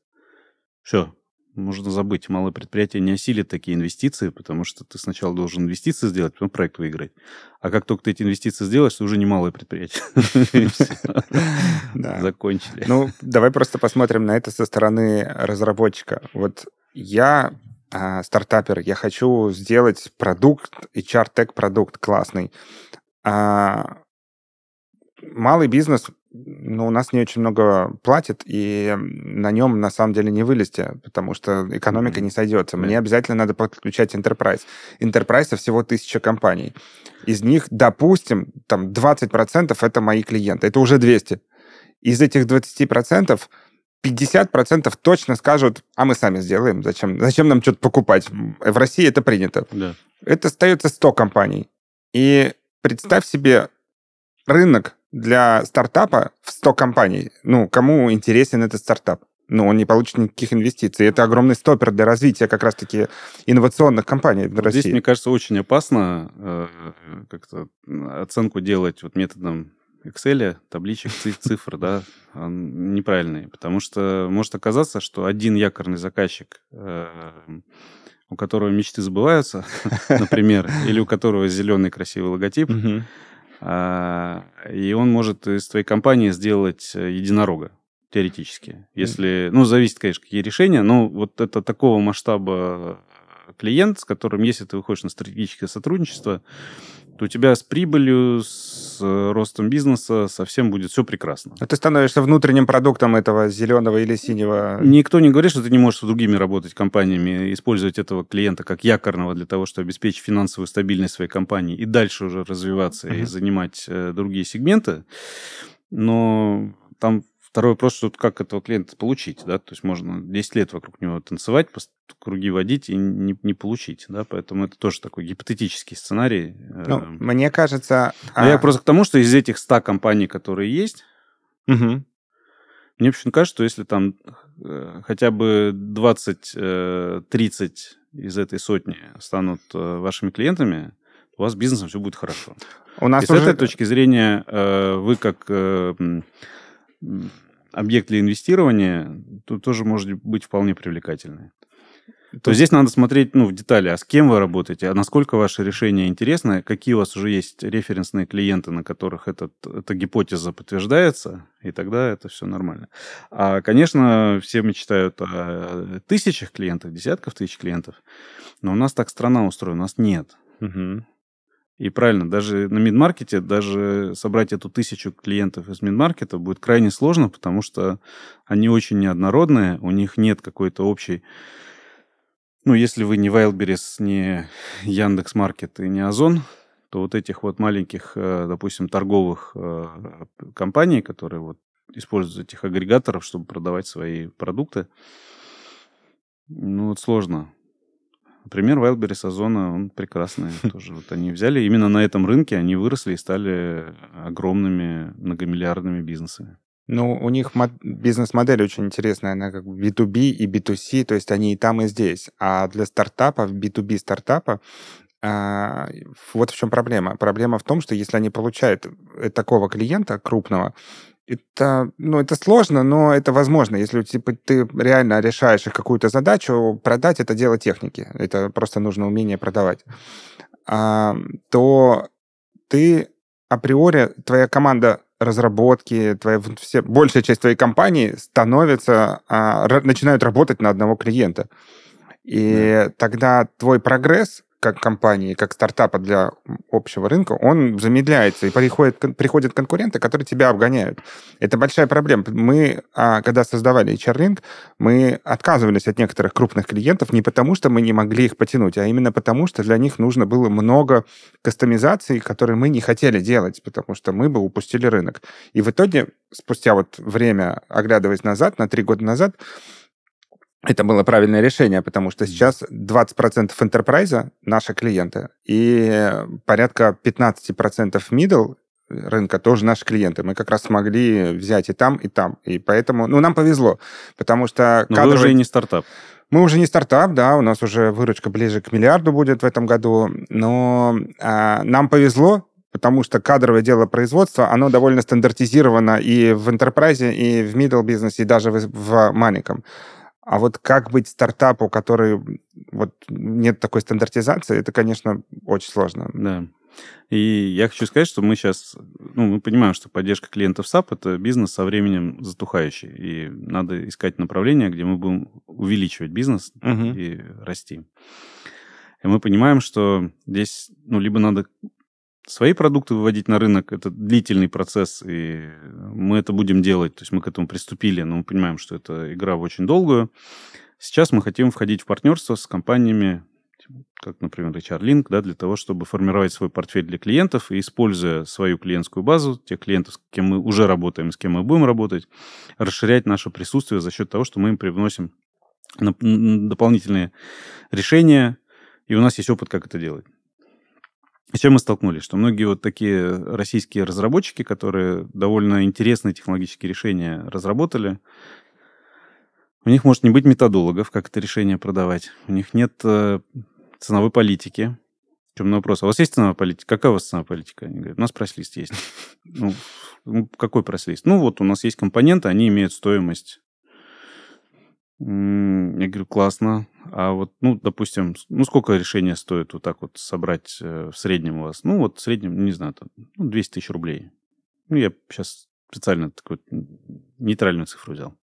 все, можно забыть. Малое предприятие не осилит такие инвестиции, потому что ты сначала должен инвестиции сделать, потом проект выиграть. А как только ты эти инвестиции сделаешь, ты уже не малое предприятие. Закончили.
Ну, давай просто посмотрим на это со стороны разработчика. Вот я а, стартапер, я хочу сделать продукт, HR-тег продукт классный. А, малый бизнес ну, у нас не очень много платит, и на нем на самом деле не вылезти, потому что экономика mm-hmm. не сойдется. Мне обязательно надо подключать Enterprise. Enterprise всего тысяча компаний. Из них, допустим, там 20% это мои клиенты. Это уже 200. Из этих 20% 50% точно скажут, а мы сами сделаем, зачем, зачем нам что-то покупать. В России это принято.
Да.
Это остается 100 компаний. И представь себе рынок для стартапа в 100 компаний. Ну, кому интересен этот стартап? Ну, он не получит никаких инвестиций. Это огромный стопер для развития как раз-таки инновационных компаний в России.
Здесь, мне кажется, очень опасно э, как-то оценку делать вот методом Excel, табличек, цифр, да, неправильный. Потому что может оказаться, что один якорный заказчик, э, у которого мечты забываются, например, или у которого зеленый красивый логотип, и он может из твоей компании сделать э, единорога теоретически. Если, ну, зависит, конечно, какие решения, но вот это такого масштаба клиент, с которым, если ты выходишь на стратегическое сотрудничество, то у тебя с прибылью, с э, ростом бизнеса совсем будет все прекрасно.
А ты становишься внутренним продуктом этого зеленого или синего...
Никто не говорит, что ты не можешь с другими работать компаниями, использовать этого клиента как якорного для того, чтобы обеспечить финансовую стабильность своей компании и дальше уже развиваться uh-huh. и занимать э, другие сегменты. Но там Второй вопрос, что как этого клиента получить, да, то есть можно 10 лет вокруг него танцевать, круги водить и не, не получить, да, поэтому это тоже такой гипотетический сценарий.
Ну, эм. мне кажется...
Но а... я просто к тому, что из этих 100 компаний, которые есть, угу. мне почему кажется, что если там э, хотя бы 20-30 э, из этой сотни станут э, вашими клиентами, у вас с бизнесом все будет хорошо.
У нас
И
уже...
с этой точки зрения э, вы как объект для инвестирования тут тоже может быть вполне привлекательный. То есть здесь надо смотреть ну, в детали, а с кем вы работаете, а насколько ваше решение интересно, какие у вас уже есть референсные клиенты, на которых этот, эта гипотеза подтверждается, и тогда это все нормально. А, конечно, все мечтают о тысячах клиентов, десятков тысяч клиентов, но у нас так страна устроена, у нас нет.
Угу.
И правильно, даже на мидмаркете, даже собрать эту тысячу клиентов из мидмаркета будет крайне сложно, потому что они очень неоднородные, у них нет какой-то общей ну, если вы не Wildberries, не Яндекс.Маркет и не Озон, то вот этих вот маленьких, э, допустим, торговых э, компаний, которые вот используют этих агрегаторов, чтобы продавать свои продукты, ну, вот сложно. Например, Wildberries Озона, он прекрасный тоже. Вот они взяли именно на этом рынке, они выросли и стали огромными многомиллиардными бизнесами.
Ну, у них бизнес-модель очень интересная, она как B2B и B2C, то есть они и там, и здесь. А для стартапов, B2B стартапа, а, вот в чем проблема. Проблема в том, что если они получают э, такого клиента крупного, это, ну, это сложно, но это возможно. Если типа, ты реально решаешь какую-то задачу, продать это дело техники. Это просто нужно умение продавать. А, то ты априори, твоя команда разработки, твоя все, большая часть твоей компании становится, а, начинают работать на одного клиента. И да. тогда твой прогресс как компании, как стартапа для общего рынка, он замедляется, и приходят, приходят конкуренты, которые тебя обгоняют. Это большая проблема. Мы, а, когда создавали HR-рынок, мы отказывались от некоторых крупных клиентов не потому, что мы не могли их потянуть, а именно потому, что для них нужно было много кастомизаций, которые мы не хотели делать, потому что мы бы упустили рынок. И в итоге, спустя вот время, оглядываясь назад, на три года назад, это было правильное решение, потому что сейчас 20% enterprise наши клиенты, и порядка 15% middle рынка тоже наши клиенты. Мы как раз смогли взять и там, и там. И поэтому, ну, нам повезло, потому что...
Но кадровый... вы уже и не стартап.
Мы уже не стартап, да, у нас уже выручка ближе к миллиарду будет в этом году, но а, нам повезло, потому что кадровое дело производства, оно довольно стандартизировано и в enterprise, и в middle бизнесе, и даже в, в маленьком. А вот как быть стартапу, который вот нет такой стандартизации, это, конечно, очень сложно.
Да. И я хочу сказать, что мы сейчас, ну, мы понимаем, что поддержка клиентов SAP – это бизнес со временем затухающий. И надо искать направление, где мы будем увеличивать бизнес угу. и расти. И мы понимаем, что здесь, ну, либо надо свои продукты выводить на рынок, это длительный процесс, и мы это будем делать. То есть мы к этому приступили, но мы понимаем, что это игра в очень долгую. Сейчас мы хотим входить в партнерство с компаниями, как, например, HR-Link, да, для того, чтобы формировать свой портфель для клиентов и, используя свою клиентскую базу, тех клиентов, с кем мы уже работаем, с кем мы будем работать, расширять наше присутствие за счет того, что мы им привносим дополнительные решения, и у нас есть опыт, как это делать. С чем мы столкнулись? Что многие вот такие российские разработчики, которые довольно интересные технологические решения разработали, у них может не быть методологов, как это решение продавать. У них нет э, ценовой политики. В чем вопрос? А у вас есть ценовая политика? Какая у вас ценовая политика? Они говорят, у нас прайс-лист есть. Ну, ну, какой прайс-лист? Ну, вот у нас есть компоненты, они имеют стоимость я говорю, классно. А вот, ну, допустим, ну, сколько решения стоит вот так вот собрать э, в среднем у вас? Ну, вот в среднем, не знаю, там, ну, 200 тысяч рублей. Ну, я сейчас специально такую нейтральную цифру взял.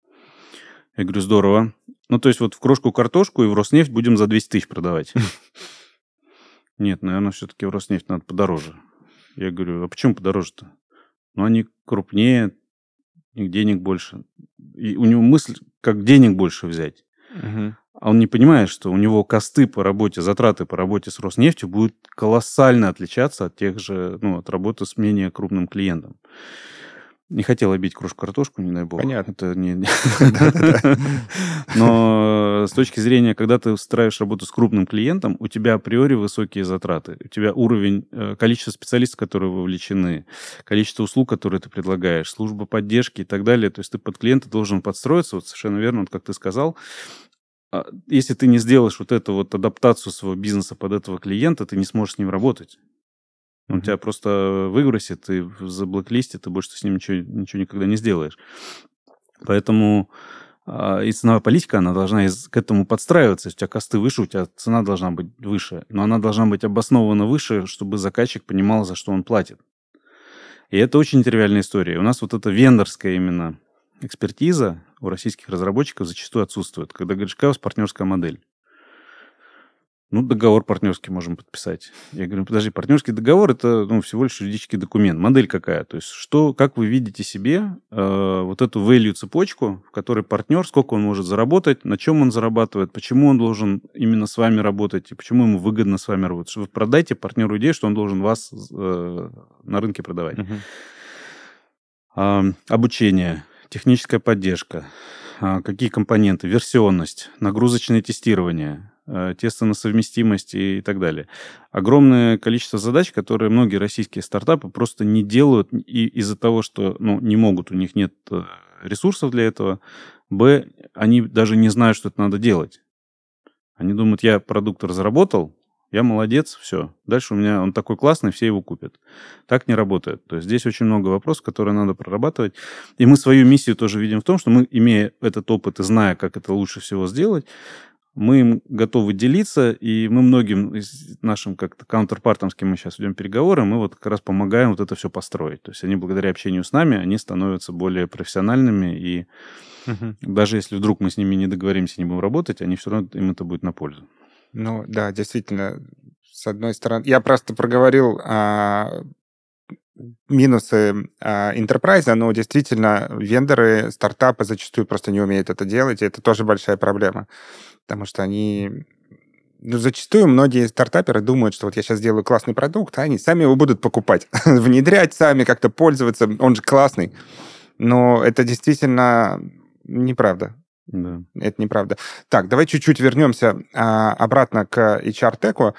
Я говорю, здорово. Ну, то есть вот в крошку картошку и в Роснефть будем за 200 тысяч продавать. Нет, наверное, все-таки в Роснефть надо подороже. Я говорю, а почему подороже-то? Ну, они крупнее, денег больше. И у него мысль, как денег больше взять. Угу. А он не понимает, что у него косты по работе, затраты по работе с Роснефтью будут колоссально отличаться от тех же, ну, от работы с менее крупным клиентом. Не хотел обить кружку-картошку, не дай бог.
Понятно.
Это не... Но с точки зрения, когда ты устраиваешь работу с крупным клиентом, у тебя априори высокие затраты. У тебя уровень, э, количество специалистов, которые вовлечены, количество услуг, которые ты предлагаешь, служба поддержки и так далее. То есть ты под клиента должен подстроиться, вот совершенно верно, вот как ты сказал, а если ты не сделаешь вот эту вот адаптацию своего бизнеса под этого клиента, ты не сможешь с ним работать. Он mm-hmm. тебя просто выбросит и заблоклистит, и больше ты с ним ничего, ничего никогда не сделаешь. Поэтому а, и ценовая политика, она должна к этому подстраиваться. Если у тебя косты выше, у тебя цена должна быть выше. Но она должна быть обоснована выше, чтобы заказчик понимал, за что он платит. И это очень тривиальная история. У нас вот эта вендорская именно экспертиза у российских разработчиков зачастую отсутствует. Когда говоришь, какая у вас партнерская модель? Ну, договор партнерский можем подписать. Я говорю, подожди, партнерский договор это ну, всего лишь юридический документ. Модель какая? То есть, что, как вы видите себе э, вот эту value цепочку, в которой партнер, сколько он может заработать, на чем он зарабатывает, почему он должен именно с вами работать и почему ему выгодно с вами работать. Что вы продайте партнеру идею, что он должен вас э, на рынке продавать. Uh-huh. Э, обучение, техническая поддержка, какие компоненты, версионность, нагрузочное тестирование, Э, тесты на совместимость и так далее. Огромное количество задач, которые многие российские стартапы просто не делают и из-за того, что ну, не могут, у них нет э, ресурсов для этого. Б, они даже не знают, что это надо делать. Они думают, я продукт разработал, я молодец, все. Дальше у меня он такой классный, все его купят. Так не работает. То есть здесь очень много вопросов, которые надо прорабатывать. И мы свою миссию тоже видим в том, что мы, имея этот опыт и зная, как это лучше всего сделать, мы им готовы делиться, и мы многим нашим как-то каунтерпартам, с кем мы сейчас ведем переговоры, мы вот как раз помогаем вот это все построить. То есть они благодаря общению с нами, они становятся более профессиональными, и угу. даже если вдруг мы с ними не договоримся, не будем работать, они все равно, им это будет на пользу.
Ну да, действительно, с одной стороны, я просто проговорил а, минусы а, enterprise, но действительно вендоры, стартапы зачастую просто не умеют это делать, и это тоже большая проблема потому что они... Ну, зачастую многие стартаперы думают, что вот я сейчас сделаю классный продукт, а они сами его будут покупать, внедрять сами, как-то пользоваться, он же классный. Но это действительно неправда. Да. Это неправда. Так, давай чуть-чуть вернемся а, обратно к HR-теку.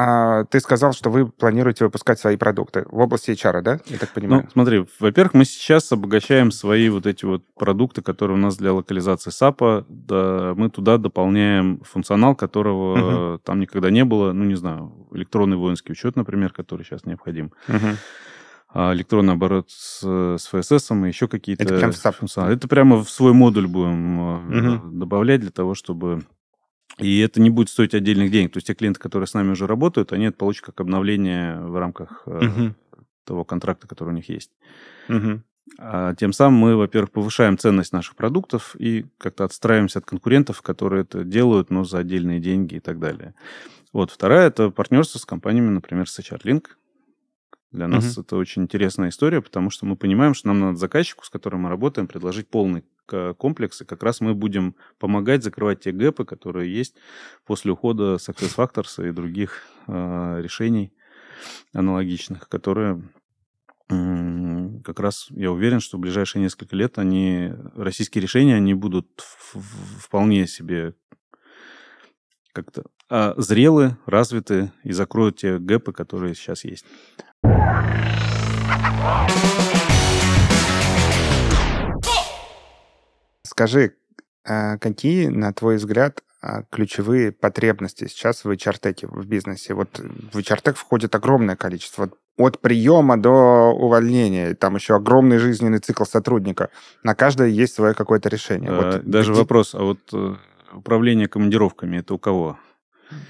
А ты сказал, что вы планируете выпускать свои продукты в области HR, да? Я так понимаю.
Ну, смотри, во-первых, мы сейчас обогащаем свои вот эти вот продукты, которые у нас для локализации SAP. Да, мы туда дополняем функционал, которого угу. там никогда не было. Ну, не знаю, электронный воинский учет, например, который сейчас необходим. Угу. Электронный оборот с, с ФСС и еще какие-то...
Это прям в SAP?
Это прямо в свой модуль будем угу. добавлять для того, чтобы и это не будет стоить отдельных денег. То есть те клиенты, которые с нами уже работают, они это получат как обновление в рамках uh того контракта, который у них есть. uh А тем самым мы, во-первых, повышаем ценность наших продуктов и как-то отстраиваемся от конкурентов, которые это делают, но за отдельные деньги и так далее. Вот. Вторая – это партнерство с компаниями, например, с HR-Link. Для нас uh это очень интересная история, потому что мы понимаем, что нам надо заказчику, с которым мы работаем, предложить полный комплексы, как раз мы будем помогать закрывать те гэпы, которые есть после ухода SuccessFactors и других э, решений аналогичных, которые как раз я уверен, что в ближайшие несколько лет они, российские решения, они будут вполне себе как-то а, зрелы, развиты и закроют те гэпы, которые сейчас есть.
Скажи, а, какие, на твой взгляд, а, ключевые потребности сейчас в HR-теке, в бизнесе? Вот в HR-тек входит огромное количество. От приема до увольнения. Там еще огромный жизненный цикл сотрудника. На каждое есть свое какое-то решение.
А, вот даже где... вопрос, а вот э, управление командировками, это у кого?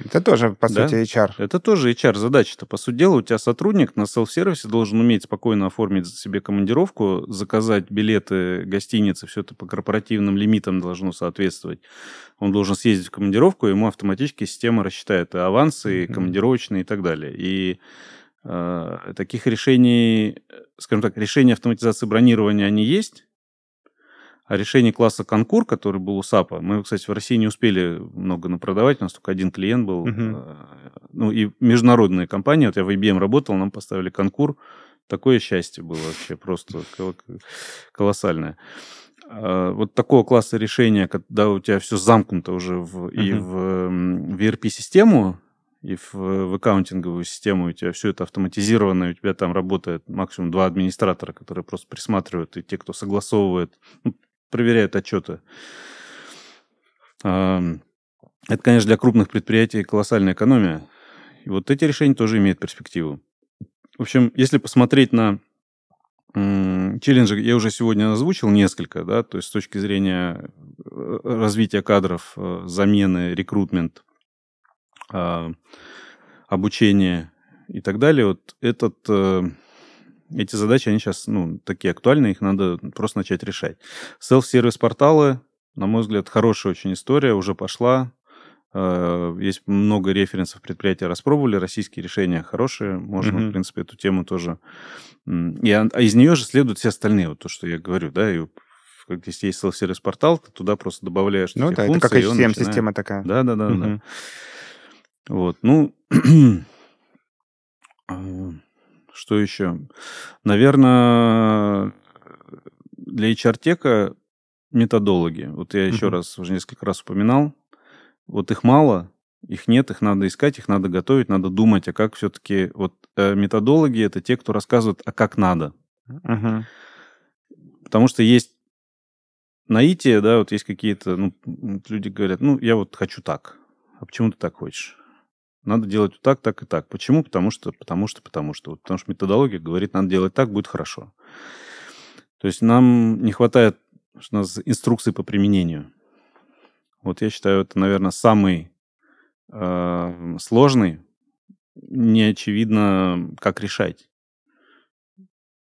Это тоже, по да? сути, HR.
Это тоже HR-задача-то. По сути дела, у тебя сотрудник на селф-сервисе должен уметь спокойно оформить себе командировку, заказать билеты, гостиницы, все это по корпоративным лимитам должно соответствовать. Он должен съездить в командировку, ему автоматически система рассчитает и авансы, и командировочные и так далее. И э, таких решений, скажем так, решения автоматизации бронирования, они есть, а решение класса Конкур, который был у САПа, мы, кстати, в России не успели много напродавать, у нас только один клиент был. Uh-huh. Ну, и международные компании, вот я в IBM работал, нам поставили Конкур. Такое счастье было вообще просто колоссальное. А, вот такого класса решения, когда у тебя все замкнуто уже в, uh-huh. и в, в ERP-систему, и в, в аккаунтинговую систему у тебя все это автоматизировано, и у тебя там работает максимум два администратора, которые просто присматривают, и те, кто согласовывает, ну, проверяют отчеты. Это, конечно, для крупных предприятий колоссальная экономия. И вот эти решения тоже имеют перспективу. В общем, если посмотреть на челленджи, я уже сегодня озвучил несколько, да, то есть с точки зрения э, развития кадров, э, замены, рекрутмент, а, обучение и так далее, вот этот, э, эти задачи, они сейчас, ну, такие актуальные, их надо просто начать решать. Селф-сервис порталы, на мой взгляд, хорошая очень история, уже пошла, Э, есть много референсов, предприятия распробовали, российские решения хорошие, можно, mm-hmm. в принципе, эту тему тоже... И, а из нее же следуют все остальные, вот то, что я говорю, да, и как если есть self-сервис портал, ты туда просто добавляешь
Ну да, функции, это как HCM-система такая.
Да, да, да, да. Вот, ну, а, что еще? Наверное, для HR-тека методологи. Вот я еще раз, уже несколько раз упоминал, вот их мало, их нет, их надо искать, их надо готовить, надо думать, а как все-таки... Вот э, методологи — это те, кто рассказывают, а как надо. Угу. Потому что есть наитие, да, вот есть какие-то, ну, люди говорят, ну, я вот хочу так. А почему ты так хочешь? Надо делать вот так, так и так. Почему? Потому что, потому что, потому что. Вот, потому что методология говорит, надо делать так, будет хорошо. То есть нам не хватает у нас инструкции по применению. Вот я считаю, это, наверное, самый э, сложный. Не очевидно, как решать.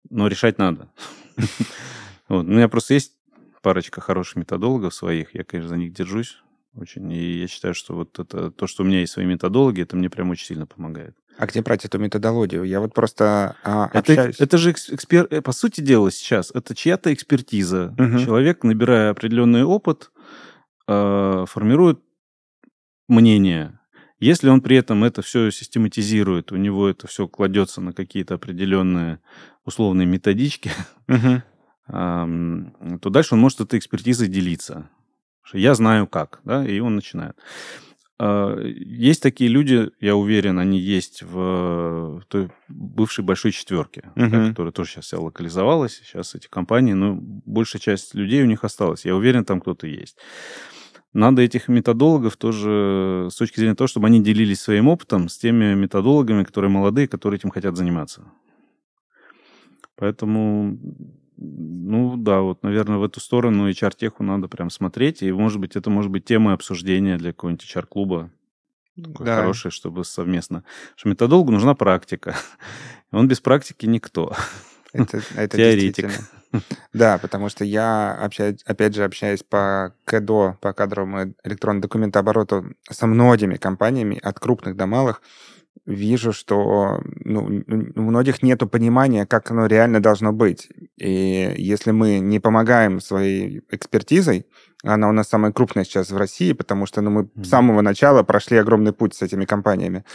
Но решать надо. У меня просто есть парочка хороших методологов своих. Я, конечно, за них держусь очень. И я считаю, что вот это то, что у меня есть свои методологи, это мне прям очень сильно помогает.
А где брать эту методологию? Я вот просто а,
это, общаюсь... Это же экспер... Э, по сути дела сейчас, это чья-то экспертиза. Угу. Человек, набирая определенный опыт, э, формирует мнение. Если он при этом это все систематизирует, у него это все кладется на какие-то определенные условные методички, uh-huh. э, то дальше он может этой экспертизой делиться. Что я знаю как, да, и он начинает. А, есть такие люди, я уверен, они есть в той бывшей большой четверке, uh-huh. да, которая тоже сейчас вся локализовалась. Сейчас эти компании, но большая часть людей у них осталась. Я уверен, там кто-то есть. Надо этих методологов тоже с точки зрения того, чтобы они делились своим опытом с теми методологами, которые молодые, которые этим хотят заниматься. Поэтому, ну да, вот, наверное, в эту сторону HR-теху надо прям смотреть. И, может быть, это может быть тема обсуждения для какого-нибудь HR-клуба. Да. Хорошее, чтобы совместно. Что методологу нужна практика. Он без практики никто.
Это, это Теоретик. Да, потому что я, общаюсь, опять же, общаюсь по КЭДО, по кадровому электронному документообороту со многими компаниями, от крупных до малых, вижу, что ну, у многих нет понимания, как оно реально должно быть. И если мы не помогаем своей экспертизой, она у нас самая крупная сейчас в России, потому что ну, мы mm-hmm. с самого начала прошли огромный путь с этими компаниями,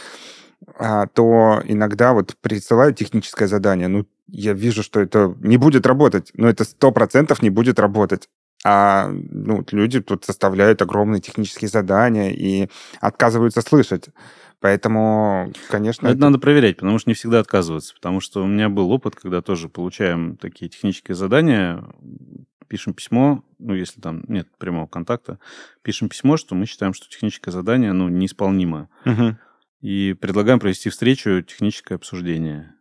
а, то иногда вот присылают техническое задание, ну, я вижу, что это не будет работать, но это сто процентов не будет работать. А ну, люди тут составляют огромные технические задания и отказываются слышать. Поэтому, конечно...
Это, это надо проверять, потому что не всегда отказываются. Потому что у меня был опыт, когда тоже получаем такие технические задания, пишем письмо, ну, если там нет прямого контакта, пишем письмо, что мы считаем, что техническое задание, ну, неисполнимо. Угу. И предлагаем провести встречу, техническое обсуждение.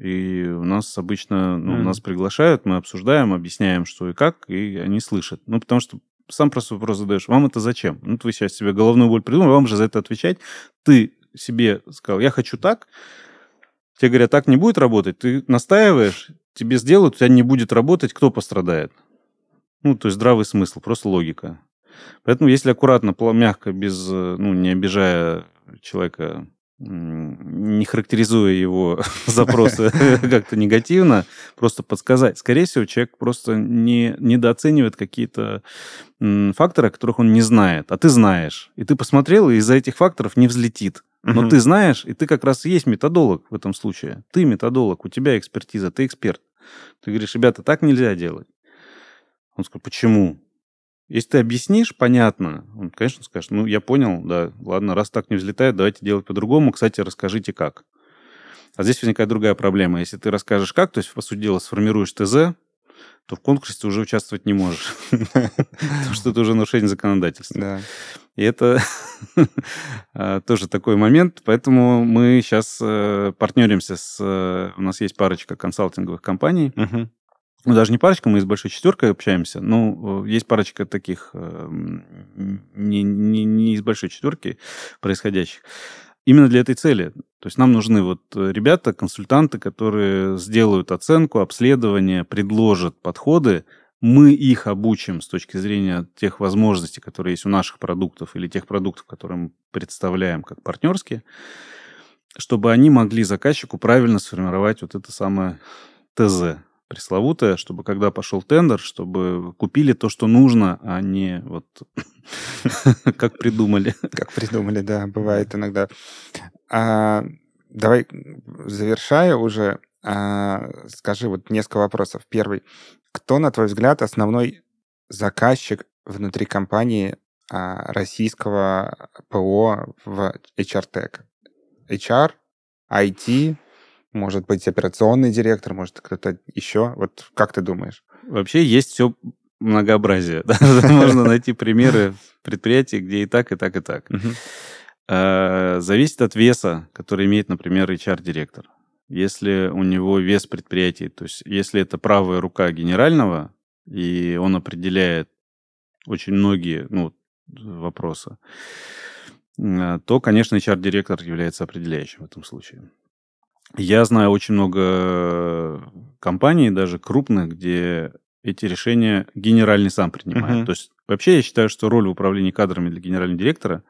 И у нас обычно, ну, mm. нас приглашают, мы обсуждаем, объясняем, что и как, и они слышат. Ну, потому что сам просто вопрос задаешь, вам это зачем? Ну, вы сейчас себе головную боль придумали, вам же за это отвечать. Ты себе сказал, я хочу так, тебе говорят, так не будет работать, ты настаиваешь, тебе сделают, у тебя не будет работать, кто пострадает? Ну, то есть здравый смысл, просто логика. Поэтому если аккуратно, мягко, без, ну, не обижая человека не характеризуя его запросы как-то негативно, просто подсказать. Скорее всего, человек просто не, недооценивает какие-то факторы, о которых он не знает, а ты знаешь. И ты посмотрел, и из-за этих факторов не взлетит. Но угу. ты знаешь, и ты как раз и есть методолог в этом случае. Ты методолог, у тебя экспертиза, ты эксперт. Ты говоришь, ребята, так нельзя делать. Он сказал, почему? Если ты объяснишь, понятно, он, конечно, скажет, ну, я понял, да, ладно, раз так не взлетает, давайте делать по-другому. Кстати, расскажите, как. А здесь возникает другая проблема. Если ты расскажешь как, то есть, по сути дела, сформируешь ТЗ, то в конкурсе ты уже участвовать не можешь. Потому что это уже нарушение законодательства. И это а, тоже такой момент. Поэтому мы сейчас э, партнеримся с... Э, у нас есть парочка консалтинговых компаний. Ну, даже не парочка, мы с большой четверкой общаемся. Ну, есть парочка таких не, не, не из большой четверки происходящих именно для этой цели. То есть нам нужны вот э, ребята, консультанты, которые сделают оценку, обследование, предложат подходы, мы их обучим с точки зрения тех возможностей, которые есть у наших продуктов или тех продуктов, которые мы представляем как партнерские, чтобы они могли заказчику правильно сформировать вот это самое ТЗ, пресловутое, чтобы когда пошел тендер, чтобы купили то, что нужно, а не вот как придумали.
Как придумали, да, бывает иногда. А, давай, завершая уже, а, скажи вот несколько вопросов. Первый. Кто, на твой взгляд, основной заказчик внутри компании а, российского ПО в HR-Tech? HR, IT, может быть, операционный директор, может, кто-то еще. Вот как ты думаешь?
Вообще есть все многообразие. Можно найти примеры предприятий, где и так, и так, и так. А, зависит от веса, который имеет, например, HR-директор. Если у него вес предприятия, то есть если это правая рука генерального, и он определяет очень многие ну, вопросы, а, то, конечно, HR-директор является определяющим в этом случае. Я знаю очень много компаний, даже крупных, где эти решения генеральный сам принимает. Uh-huh. То есть вообще я считаю, что роль в управлении кадрами для генерального директора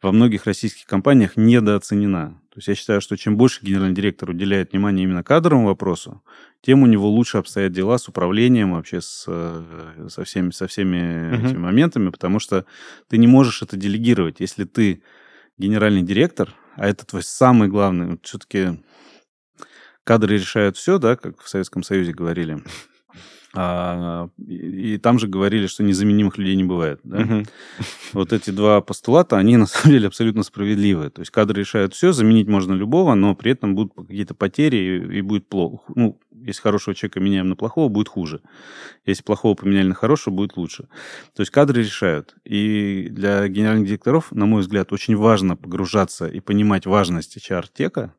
во многих российских компаниях недооценена. То есть я считаю, что чем больше генеральный директор уделяет внимание именно кадровому вопросу, тем у него лучше обстоят дела с управлением вообще с, э, со всеми, со всеми uh-huh. этими моментами, потому что ты не можешь это делегировать. Если ты генеральный директор, а это твой самый главный, вот все-таки кадры решают все, да, как в Советском Союзе говорили. А, и, и там же говорили, что незаменимых людей не бывает. Да? Uh-huh. Вот эти два постулата, они на самом деле абсолютно справедливы. То есть кадры решают все, заменить можно любого, но при этом будут какие-то потери и, и будет плохо. Ну, если хорошего человека меняем на плохого, будет хуже. Если плохого поменяли на хорошего, будет лучше. То есть кадры решают. И для генеральных директоров, на мой взгляд, очень важно погружаться и понимать важность HR-тека,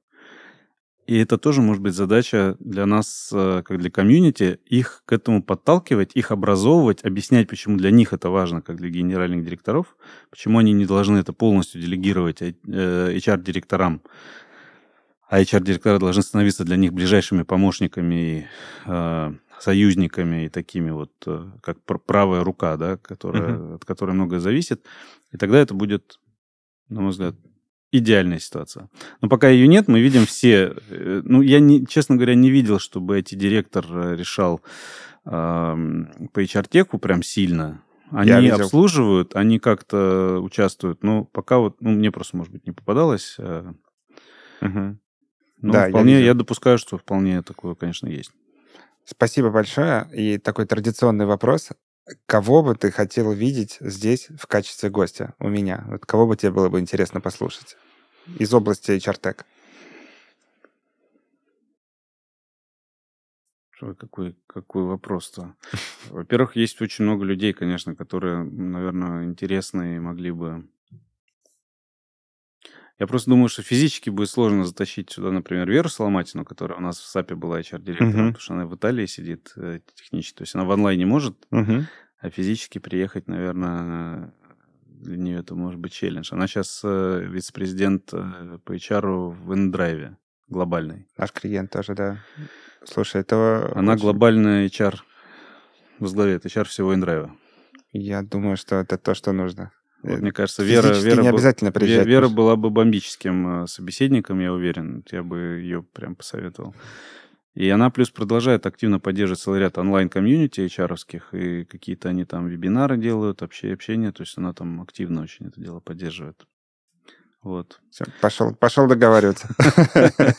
и это тоже может быть задача для нас, э, как для комьюнити, их к этому подталкивать, их образовывать, объяснять, почему для них это важно, как для генеральных директоров, почему они не должны это полностью делегировать HR-директорам, а HR-директора должны становиться для них ближайшими помощниками, э, союзниками и такими вот, э, как правая рука, да, которая, uh-huh. от которой многое зависит. И тогда это будет, на мой взгляд, идеальная ситуация. Но пока ее нет, мы видим все... Э, ну, я, не, честно говоря, не видел, чтобы эти директор э, решал э, по HR-теку прям сильно. Они обслуживают, они как-то участвуют. Но пока вот, ну, мне просто, может быть, не попадалось. Угу. Ну, да, вполне, я, я допускаю, что вполне такое, конечно, есть.
Спасибо большое. И такой традиционный вопрос. Кого бы ты хотел видеть здесь в качестве гостя у меня? Вот кого бы тебе было бы интересно послушать из области HR-Tech?
Какой, какой вопрос-то? Во-первых, есть очень много людей, конечно, которые, наверное, интересные и могли бы... Я просто думаю, что физически будет сложно затащить сюда, например, Веру Соломатину, которая у нас в САПе была HR-директором, uh-huh. потому что она в Италии сидит э, технически. То есть она в онлайне может, uh-huh. а физически приехать, наверное, для нее это может быть челлендж. Она сейчас э, вице-президент э, по HR в InDrive глобальный.
Наш клиент тоже, да. Слушай, это...
Она очень... глобальная HR, возглавляет HR всего InDrive.
Я думаю, что это то, что нужно.
Вот, мне кажется, Вера, Вера, не обязательно приезжать, Вера была бы бомбическим собеседником, я уверен. Я бы ее прям посоветовал. И она плюс продолжает активно поддерживать целый ряд онлайн-комьюнити hr и какие-то они там вебинары делают, общение, общение, то есть она там активно очень это дело поддерживает. Вот.
Все, пошел, пошел договариваться.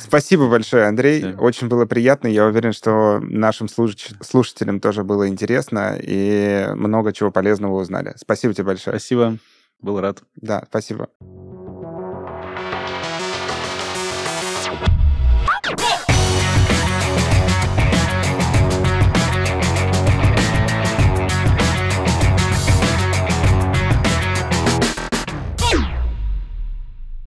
Спасибо большое, Андрей. Очень было приятно. Я уверен, что нашим слушателям тоже было интересно и много чего полезного узнали. Спасибо тебе большое.
Спасибо. Был рад.
Да, спасибо.